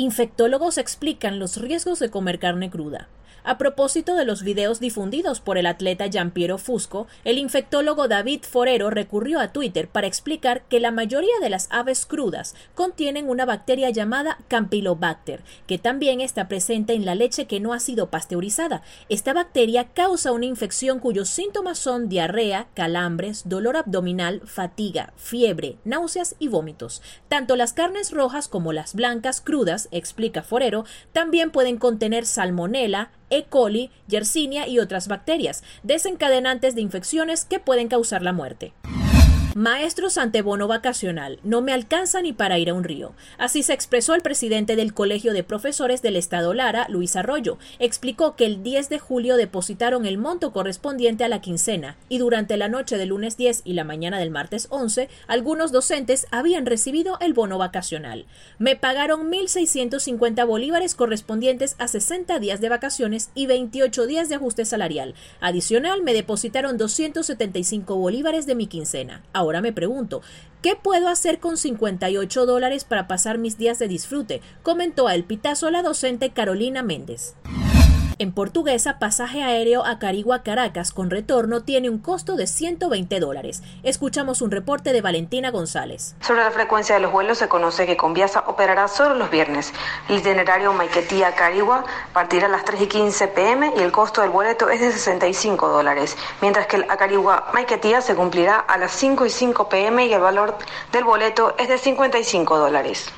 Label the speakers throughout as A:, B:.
A: Infectólogos explican los riesgos de comer carne cruda. A propósito de los videos difundidos por el atleta Giampiero Fusco, el infectólogo David Forero recurrió a Twitter para explicar que la mayoría de las aves crudas contienen una bacteria llamada Campylobacter, que también está presente en la leche que no ha sido pasteurizada. Esta bacteria causa una infección cuyos síntomas son diarrea, calambres, dolor abdominal, fatiga, fiebre, náuseas y vómitos. Tanto las carnes rojas como las blancas crudas, explica Forero, también pueden contener salmonela, E. coli, Yersinia y otras bacterias, desencadenantes de infecciones que pueden causar la muerte. Maestros ante bono vacacional, no me alcanza ni para ir a un río. Así se expresó el presidente del Colegio de Profesores del Estado Lara, Luis Arroyo. Explicó que el 10 de julio depositaron el monto correspondiente a la quincena y durante la noche del lunes 10 y la mañana del martes 11, algunos docentes habían recibido el bono vacacional. Me pagaron 1.650 bolívares correspondientes a 60 días de vacaciones y 28 días de ajuste salarial. Adicional, me depositaron 275 bolívares de mi quincena. Ahora me pregunto, ¿qué puedo hacer con 58 dólares para pasar mis días de disfrute? comentó a El Pitazo la docente Carolina Méndez. En portuguesa, pasaje aéreo a Carigua, Caracas con retorno tiene un costo de 120 dólares. Escuchamos un reporte de Valentina González.
B: Sobre la frecuencia de los vuelos se conoce que Conviasa operará solo los viernes. El itinerario Maiquetía-Carigua partirá a las 3 y 15 pm y el costo del boleto es de 65 dólares, mientras que el Acarigua-Maiquetía se cumplirá a las 5 y 5 pm y el valor del boleto es de 55 dólares.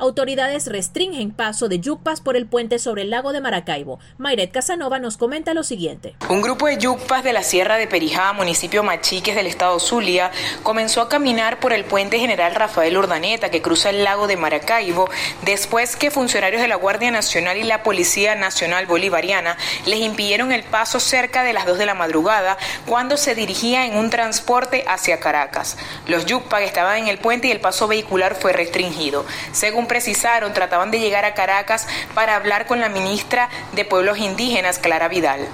A: Autoridades restringen paso de yucpas por el puente sobre el lago de Maracaibo. Mayret Casanova nos comenta lo siguiente.
C: Un grupo de yucpas de la Sierra de Perijá, municipio Machiques del estado Zulia, comenzó a caminar por el puente general Rafael Urdaneta que cruza el lago de Maracaibo después que funcionarios de la Guardia Nacional y la Policía Nacional Bolivariana les impidieron el paso cerca de las 2 de la madrugada cuando se dirigía en un transporte hacia Caracas. Los yucpas estaban en el puente y el paso vehicular fue restringido. Según precisaron, trataban de llegar a Caracas para hablar con la ministra de Pueblos Indígenas, Clara Vidal.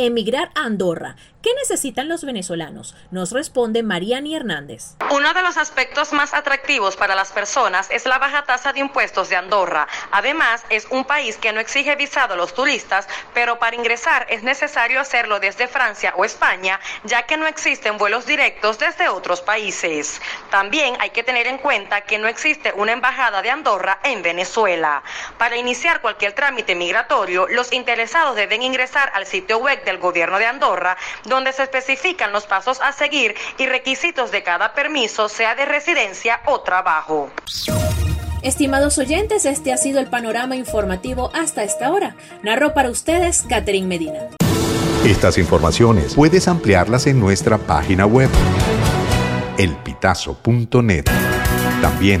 A: Emigrar a Andorra ¿Qué necesitan los venezolanos? Nos responde Mariani Hernández.
D: Uno de los aspectos más atractivos para las personas es la baja tasa de impuestos de Andorra. Además, es un país que no exige visado a los turistas, pero para ingresar es necesario hacerlo desde Francia o España, ya que no existen vuelos directos desde otros países. También hay que tener en cuenta que no existe una embajada de Andorra en Venezuela. Para iniciar cualquier trámite migratorio, los interesados deben ingresar al sitio web del gobierno de Andorra, donde se especifican los pasos a seguir y requisitos de cada permiso, sea de residencia o trabajo.
A: Estimados oyentes, este ha sido el panorama informativo hasta esta hora. Narró para ustedes Catherine Medina.
E: Estas informaciones puedes ampliarlas en nuestra página web, elpitazo.net. También